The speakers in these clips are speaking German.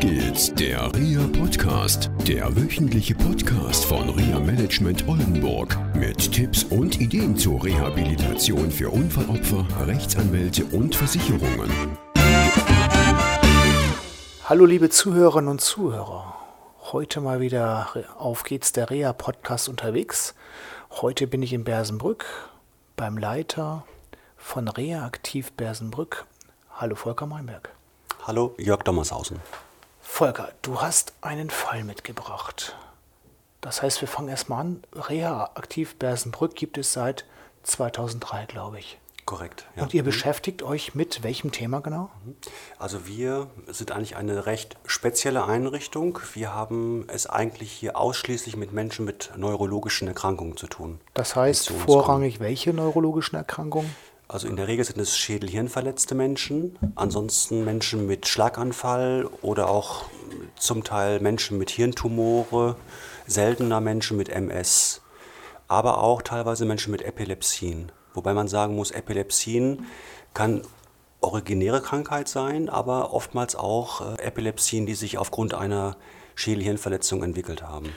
geht's, der RIA Podcast, der wöchentliche Podcast von RIA Management Oldenburg mit Tipps und Ideen zur Rehabilitation für Unfallopfer, Rechtsanwälte und Versicherungen. Hallo liebe Zuhörerinnen und Zuhörer. Heute mal wieder auf geht's der REA Podcast unterwegs. Heute bin ich in Bersenbrück beim Leiter von REA Aktiv Bersenbrück. Hallo Volker Meinberg. Hallo Jörg Dommershausen. Volker, du hast einen Fall mitgebracht. Das heißt, wir fangen erstmal an. Reha Aktiv Bersenbrück gibt es seit 2003, glaube ich. Korrekt. Ja. Und ihr mhm. beschäftigt euch mit welchem Thema genau? Mhm. Also wir sind eigentlich eine recht spezielle Einrichtung. Wir haben es eigentlich hier ausschließlich mit Menschen mit neurologischen Erkrankungen zu tun. Das heißt vorrangig kommen. welche neurologischen Erkrankungen? Also in der Regel sind es Schädel-Hirnverletzte Menschen, ansonsten Menschen mit Schlaganfall oder auch zum Teil Menschen mit Hirntumore, seltener Menschen mit MS, aber auch teilweise Menschen mit Epilepsien. Wobei man sagen muss, Epilepsien kann originäre Krankheit sein, aber oftmals auch äh, Epilepsien, die sich aufgrund einer Schädelhirnverletzung entwickelt haben.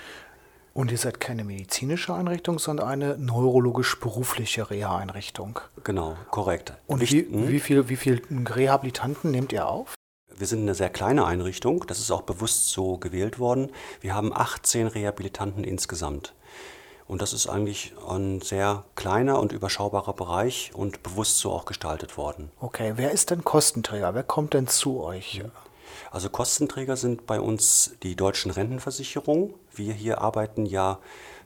Und ihr seid keine medizinische Einrichtung, sondern eine neurologisch-berufliche Reha-Einrichtung. Genau, korrekt. Und wie, wie, viel, wie viel Rehabilitanten nehmt ihr auf? Wir sind eine sehr kleine Einrichtung, das ist auch bewusst so gewählt worden. Wir haben 18 Rehabilitanten insgesamt. Und das ist eigentlich ein sehr kleiner und überschaubarer Bereich und bewusst so auch gestaltet worden. Okay, wer ist denn Kostenträger? Wer kommt denn zu euch? Also Kostenträger sind bei uns die deutschen Rentenversicherungen. Wir hier arbeiten ja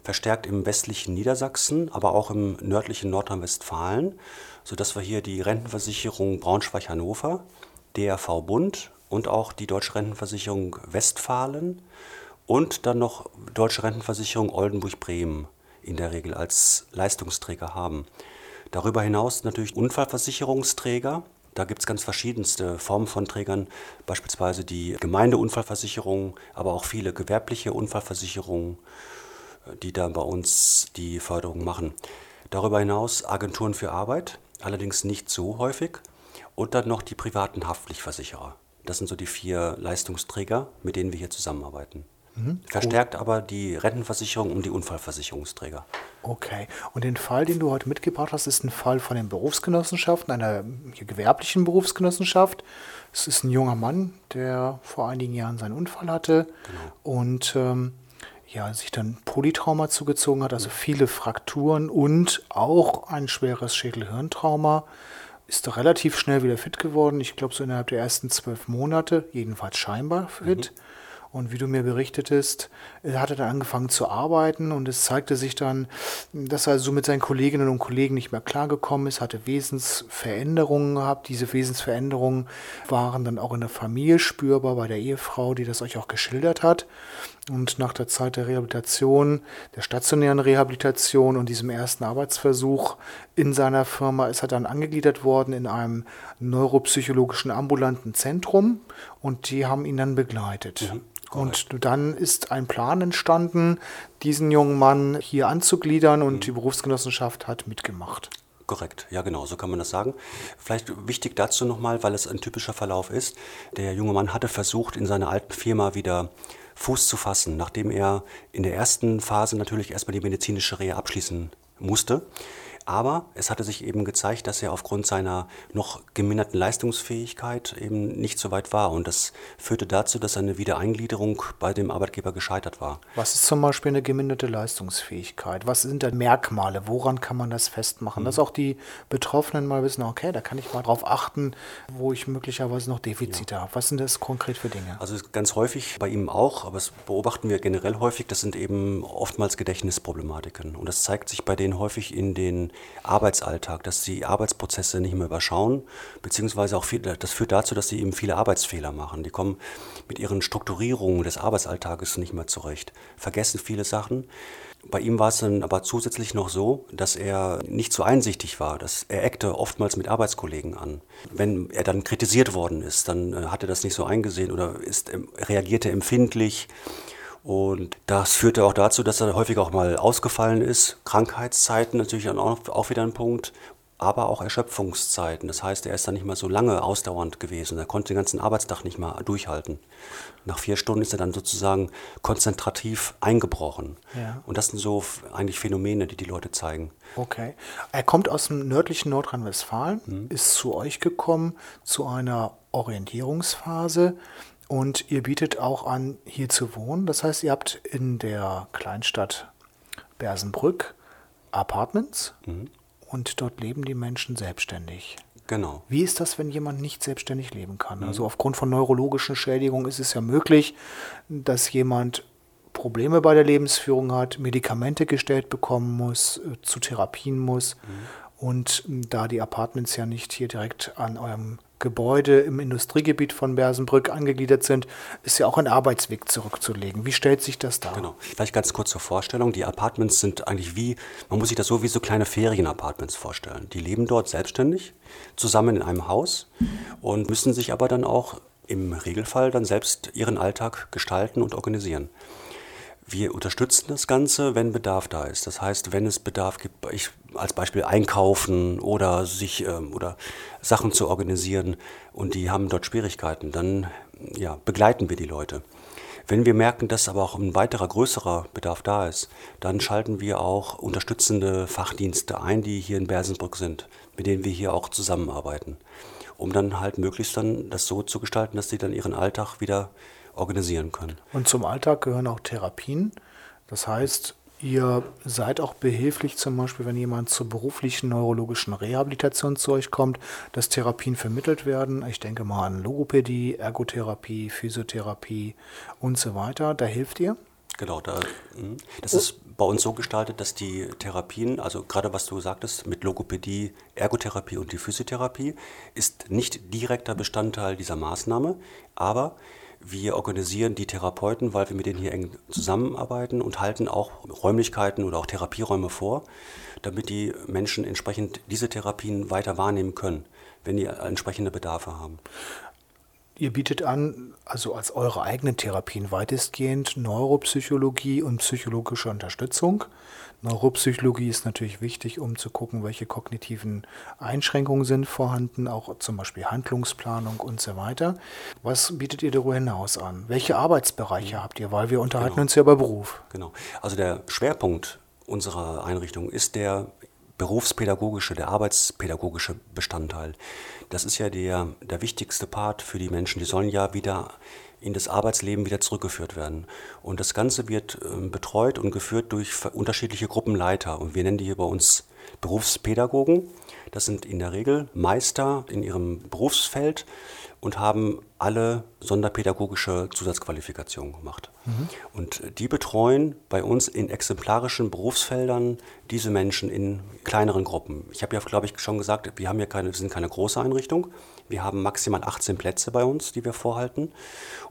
verstärkt im westlichen Niedersachsen, aber auch im nördlichen Nordrhein-Westfalen, sodass wir hier die Rentenversicherung Braunschweig-Hannover, DRV Bund und auch die Deutsche Rentenversicherung Westfalen und dann noch Deutsche Rentenversicherung Oldenburg-Bremen in der Regel als Leistungsträger haben. Darüber hinaus natürlich Unfallversicherungsträger, da gibt es ganz verschiedenste Formen von Trägern, beispielsweise die Gemeindeunfallversicherung, aber auch viele gewerbliche Unfallversicherungen, äh, die da bei uns die Förderung machen. Darüber hinaus Agenturen für Arbeit, allerdings nicht so häufig. Und dann noch die privaten Haftpflichtversicherer. Das sind so die vier Leistungsträger, mit denen wir hier zusammenarbeiten. Mhm. Verstärkt aber die Rentenversicherung und die Unfallversicherungsträger. Okay. Und den Fall, den du heute mitgebracht hast, ist ein Fall von den Berufsgenossenschaften, einer gewerblichen Berufsgenossenschaft. Es ist ein junger Mann, der vor einigen Jahren seinen Unfall hatte genau. und ähm, ja, sich dann Polytrauma zugezogen hat, also viele Frakturen und auch ein schweres Schädelhirntrauma. Ist relativ schnell wieder fit geworden. Ich glaube, so innerhalb der ersten zwölf Monate, jedenfalls scheinbar fit. Mhm und wie du mir berichtetest, hat er dann angefangen zu arbeiten und es zeigte sich dann, dass er so mit seinen Kolleginnen und Kollegen nicht mehr klargekommen ist, hatte Wesensveränderungen gehabt. Diese Wesensveränderungen waren dann auch in der Familie spürbar bei der Ehefrau, die das euch auch geschildert hat. Und nach der Zeit der Rehabilitation, der stationären Rehabilitation und diesem ersten Arbeitsversuch in seiner Firma ist er dann angegliedert worden in einem neuropsychologischen ambulanten Zentrum und die haben ihn dann begleitet. Mhm. Und dann ist ein Plan entstanden, diesen jungen Mann hier anzugliedern und mhm. die Berufsgenossenschaft hat mitgemacht. Korrekt, ja genau, so kann man das sagen. Vielleicht wichtig dazu nochmal, weil es ein typischer Verlauf ist. Der junge Mann hatte versucht, in seiner alten Firma wieder Fuß zu fassen, nachdem er in der ersten Phase natürlich erstmal die medizinische Reha abschließen musste. Aber es hatte sich eben gezeigt, dass er aufgrund seiner noch geminderten Leistungsfähigkeit eben nicht so weit war. Und das führte dazu, dass seine Wiedereingliederung bei dem Arbeitgeber gescheitert war. Was ist zum Beispiel eine geminderte Leistungsfähigkeit? Was sind da Merkmale? Woran kann man das festmachen? Mhm. Dass auch die Betroffenen mal wissen, okay, da kann ich mal drauf achten, wo ich möglicherweise noch Defizite ja. habe. Was sind das konkret für Dinge? Also ganz häufig bei ihm auch, aber das beobachten wir generell häufig, das sind eben oftmals Gedächtnisproblematiken. Und das zeigt sich bei denen häufig in den Arbeitsalltag, dass sie Arbeitsprozesse nicht mehr überschauen, beziehungsweise auch viel, das führt dazu, dass sie eben viele Arbeitsfehler machen. Die kommen mit ihren Strukturierungen des Arbeitsalltages nicht mehr zurecht, vergessen viele Sachen. Bei ihm war es dann aber zusätzlich noch so, dass er nicht so einsichtig war. Dass er eckte oftmals mit Arbeitskollegen an. Wenn er dann kritisiert worden ist, dann äh, hat er das nicht so eingesehen oder ist, reagierte empfindlich und das führte auch dazu, dass er häufig auch mal ausgefallen ist. Krankheitszeiten natürlich auch, auch wieder ein Punkt. aber auch Erschöpfungszeiten. Das heißt, er ist dann nicht mehr so lange ausdauernd gewesen. Er konnte den ganzen Arbeitstag nicht mehr durchhalten. Nach vier Stunden ist er dann sozusagen konzentrativ eingebrochen. Ja. Und das sind so eigentlich Phänomene, die die Leute zeigen. Okay. Er kommt aus dem nördlichen Nordrhein-Westfalen, Mhm. ist zu euch gekommen zu einer Orientierungsphase und ihr bietet auch an, hier zu wohnen. Das heißt, ihr habt in der Kleinstadt Bersenbrück Apartments Mhm. und dort leben die Menschen selbstständig. Genau. Wie ist das, wenn jemand nicht selbstständig leben kann? Mhm. Also aufgrund von neurologischen Schädigungen ist es ja möglich, dass jemand Probleme bei der Lebensführung hat, Medikamente gestellt bekommen muss, äh, zu Therapien muss. Mhm. Und da die Apartments ja nicht hier direkt an eurem Gebäude im Industriegebiet von Bersenbrück angegliedert sind, ist ja auch ein Arbeitsweg zurückzulegen. Wie stellt sich das dar? Genau. Vielleicht ganz kurz zur Vorstellung. Die Apartments sind eigentlich wie, man muss sich das so wie so kleine Ferienapartments vorstellen. Die leben dort selbstständig, zusammen in einem Haus und müssen sich aber dann auch im Regelfall dann selbst ihren Alltag gestalten und organisieren. Wir unterstützen das Ganze, wenn Bedarf da ist. Das heißt, wenn es Bedarf gibt, ich, als Beispiel einkaufen oder sich ähm, oder Sachen zu organisieren und die haben dort Schwierigkeiten, dann ja, begleiten wir die Leute. Wenn wir merken, dass aber auch ein weiterer größerer Bedarf da ist, dann schalten wir auch unterstützende Fachdienste ein, die hier in Bersenbrück sind, mit denen wir hier auch zusammenarbeiten, um dann halt möglichst dann das so zu gestalten, dass sie dann ihren Alltag wieder organisieren können. Und zum Alltag gehören auch Therapien. Das heißt, ihr seid auch behilflich, zum Beispiel, wenn jemand zur beruflichen neurologischen Rehabilitation zu euch kommt, dass Therapien vermittelt werden. Ich denke mal an Logopädie, Ergotherapie, Physiotherapie und so weiter. Da hilft ihr. Genau, da, mhm. das ist bei uns so gestaltet, dass die Therapien, also gerade was du sagtest, mit Logopädie, Ergotherapie und die Physiotherapie, ist nicht direkter Bestandteil dieser Maßnahme, aber wir organisieren die Therapeuten, weil wir mit denen hier eng zusammenarbeiten und halten auch Räumlichkeiten oder auch Therapieräume vor, damit die Menschen entsprechend diese Therapien weiter wahrnehmen können, wenn die entsprechende Bedarfe haben. Ihr bietet an, also als eure eigenen Therapien weitestgehend Neuropsychologie und psychologische Unterstützung. Neuropsychologie ist natürlich wichtig, um zu gucken, welche kognitiven Einschränkungen sind vorhanden, auch zum Beispiel Handlungsplanung und so weiter. Was bietet ihr darüber hinaus an? Welche Arbeitsbereiche habt ihr? Weil wir unterhalten Genau. uns ja über Beruf. Genau. Also der Schwerpunkt unserer Einrichtung ist der berufspädagogische, der arbeitspädagogische Bestandteil. Das ist ja der, der wichtigste Part für die Menschen. Die sollen ja wieder in das Arbeitsleben wieder zurückgeführt werden. Und das Ganze wird ähm, betreut und geführt durch unterschiedliche Gruppenleiter. Und wir nennen die hier bei uns Berufspädagogen. Das sind in der Regel Meister in ihrem Berufsfeld und haben alle sonderpädagogische Zusatzqualifikationen gemacht. Und die betreuen bei uns in exemplarischen Berufsfeldern diese Menschen in kleineren Gruppen. Ich habe ja, glaube ich, schon gesagt, wir haben ja keine, wir sind keine große Einrichtung. Wir haben maximal 18 Plätze bei uns, die wir vorhalten.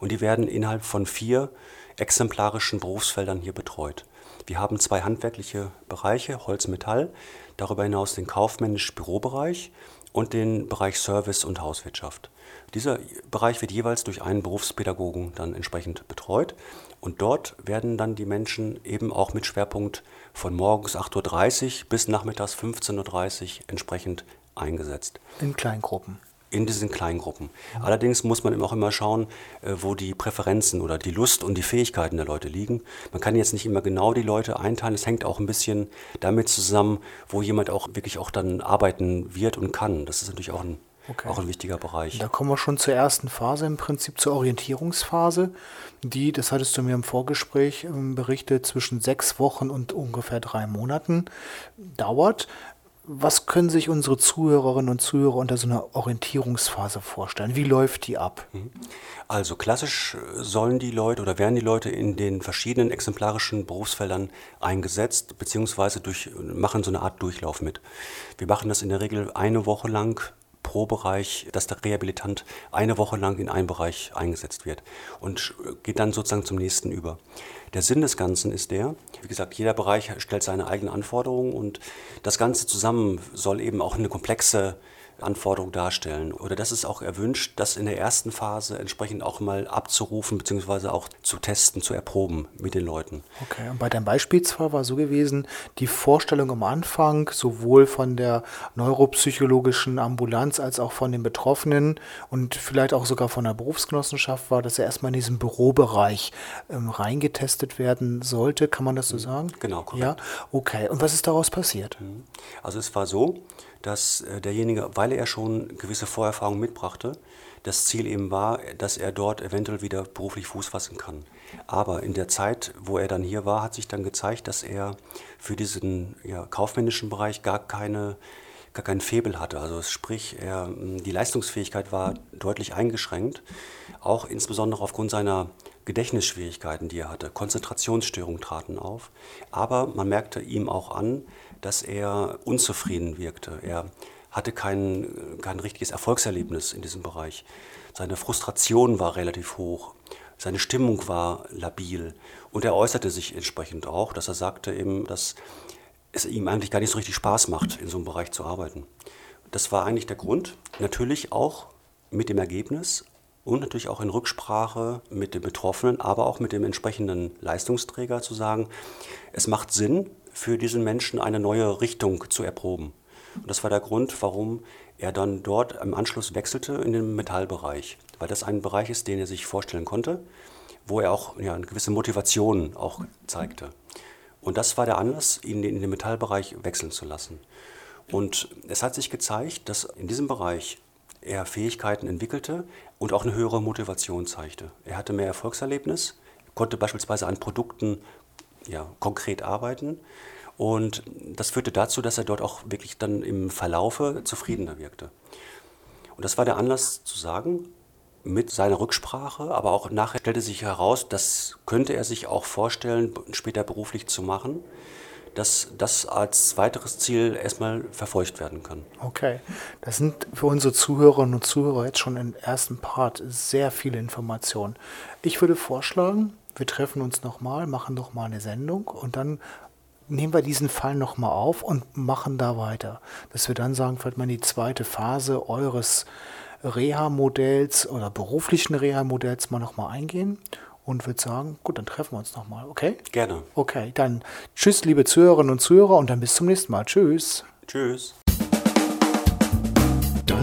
Und die werden innerhalb von vier exemplarischen Berufsfeldern hier betreut. Wir haben zwei handwerkliche Bereiche, Holz, Metall, darüber hinaus den kaufmännisch-Bürobereich und den Bereich Service und Hauswirtschaft. Dieser Bereich wird jeweils durch einen Berufspädagogen dann entsprechend betreut und dort werden dann die Menschen eben auch mit Schwerpunkt von morgens 8.30 Uhr bis nachmittags 15.30 Uhr entsprechend eingesetzt In Kleingruppen. In diesen Kleingruppen. Allerdings muss man eben auch immer schauen, äh, wo die Präferenzen oder die Lust und die Fähigkeiten der Leute liegen. Man kann jetzt nicht immer genau die Leute einteilen. Es hängt auch ein bisschen damit zusammen, wo jemand auch wirklich auch dann arbeiten wird und kann. Das ist natürlich auch ein, Okay. auch ein wichtiger Bereich. Da kommen wir schon zur ersten Phase, im Prinzip zur Orientierungsphase, die, das hattest du mir im Vorgespräch ähm, berichtet, zwischen sechs Wochen und ungefähr drei Monaten dauert. Was können sich unsere Zuhörerinnen und Zuhörer unter so einer Orientierungsphase vorstellen? Wie läuft die ab? Also klassisch äh, sollen die Leute oder werden die Leute in den verschiedenen exemplarischen Berufsfeldern eingesetzt, beziehungsweise durch, machen so eine Art Durchlauf mit. Wir machen das in der Regel eine Woche lang pro Bereich, dass der Rehabilitant eine Woche lang in einen Bereich eingesetzt wird und geht dann sozusagen zum nächsten über. Der Sinn des Ganzen ist der, wie gesagt, jeder Bereich stellt seine eigenen Anforderungen und das Ganze zusammen soll eben auch eine komplexe Anforderung darstellen. Oder das ist auch erwünscht, das in der ersten Phase entsprechend auch mal abzurufen bzw. auch zu testen, zu erproben mit den Leuten. Okay, und bei deinem Beispielsfall war so gewesen, die Vorstellung am Anfang, sowohl von der neuropsychologischen Ambulanz als auch von den Betroffenen und vielleicht auch sogar von der Berufsgenossenschaft war, dass er erstmal in diesen Bürobereich ähm, reingetestet werden sollte. Kann man das so sagen? Genau, korrekt. Ja, okay. Und was ist daraus passiert? Mhm. Also es war so, dass äh, derjenige, weil er schon gewisse Vorerfahrungen mitbrachte, das Ziel eben war, dass er dort eventuell wieder beruflich Fuß fassen kann. Aber in der Zeit, wo er dann hier war, hat sich dann gezeigt, dass er für diesen ja, kaufmännischen Bereich gar keine gar keinen Febel hatte. Also sprich, er, die Leistungsfähigkeit war deutlich eingeschränkt, auch insbesondere aufgrund seiner Gedächtnisschwierigkeiten, die er hatte. Konzentrationsstörungen traten auf. Aber man merkte ihm auch an, dass er unzufrieden wirkte. Er hatte kein, kein richtiges Erfolgserlebnis in diesem Bereich. Seine Frustration war relativ hoch. Seine Stimmung war labil. Und er äußerte sich entsprechend auch, dass er sagte eben, dass es ihm eigentlich gar nicht so richtig Spaß macht, in so einem Bereich zu arbeiten. Das war eigentlich der Grund. Natürlich auch mit dem Ergebnis und natürlich auch in Rücksprache mit dem Betroffenen, aber auch mit dem entsprechenden Leistungsträger zu sagen, es macht Sinn, für diesen Menschen eine neue Richtung zu erproben. Und das war der Grund, warum er dann dort im Anschluss wechselte in den Metallbereich, weil das ein Bereich ist, den er sich vorstellen konnte, wo er auch ja, eine gewisse Motivation auch zeigte. Und das war der Anlass, ihn in den Metallbereich wechseln zu lassen. Und es hat sich gezeigt, dass in diesem Bereich er Fähigkeiten entwickelte und auch eine höhere Motivation zeigte. Er hatte mehr Erfolgserlebnis, konnte beispielsweise an Produkten ja, konkret arbeiten. Und das führte dazu, dass er dort auch wirklich dann im Verlaufe zufriedener wirkte. Und das war der Anlass zu sagen, mit seiner Rücksprache, aber auch nachher stellte sich heraus, das könnte er sich auch vorstellen, später beruflich zu machen, dass das als weiteres Ziel erstmal verfolgt werden kann. Okay, das sind für unsere Zuhörerinnen und Zuhörer jetzt schon im ersten Part sehr viele Informationen. Ich würde vorschlagen, wir treffen uns nochmal, machen nochmal eine Sendung und dann nehmen wir diesen Fall nochmal auf und machen da weiter. Dass wir dann sagen, vielleicht mal die zweite Phase eures Reha-Modells oder beruflichen Reha-Modells mal nochmal eingehen und würde sagen, gut, dann treffen wir uns nochmal, okay? Gerne. Okay, dann tschüss, liebe Zuhörerinnen und Zuhörer und dann bis zum nächsten Mal. Tschüss. Tschüss.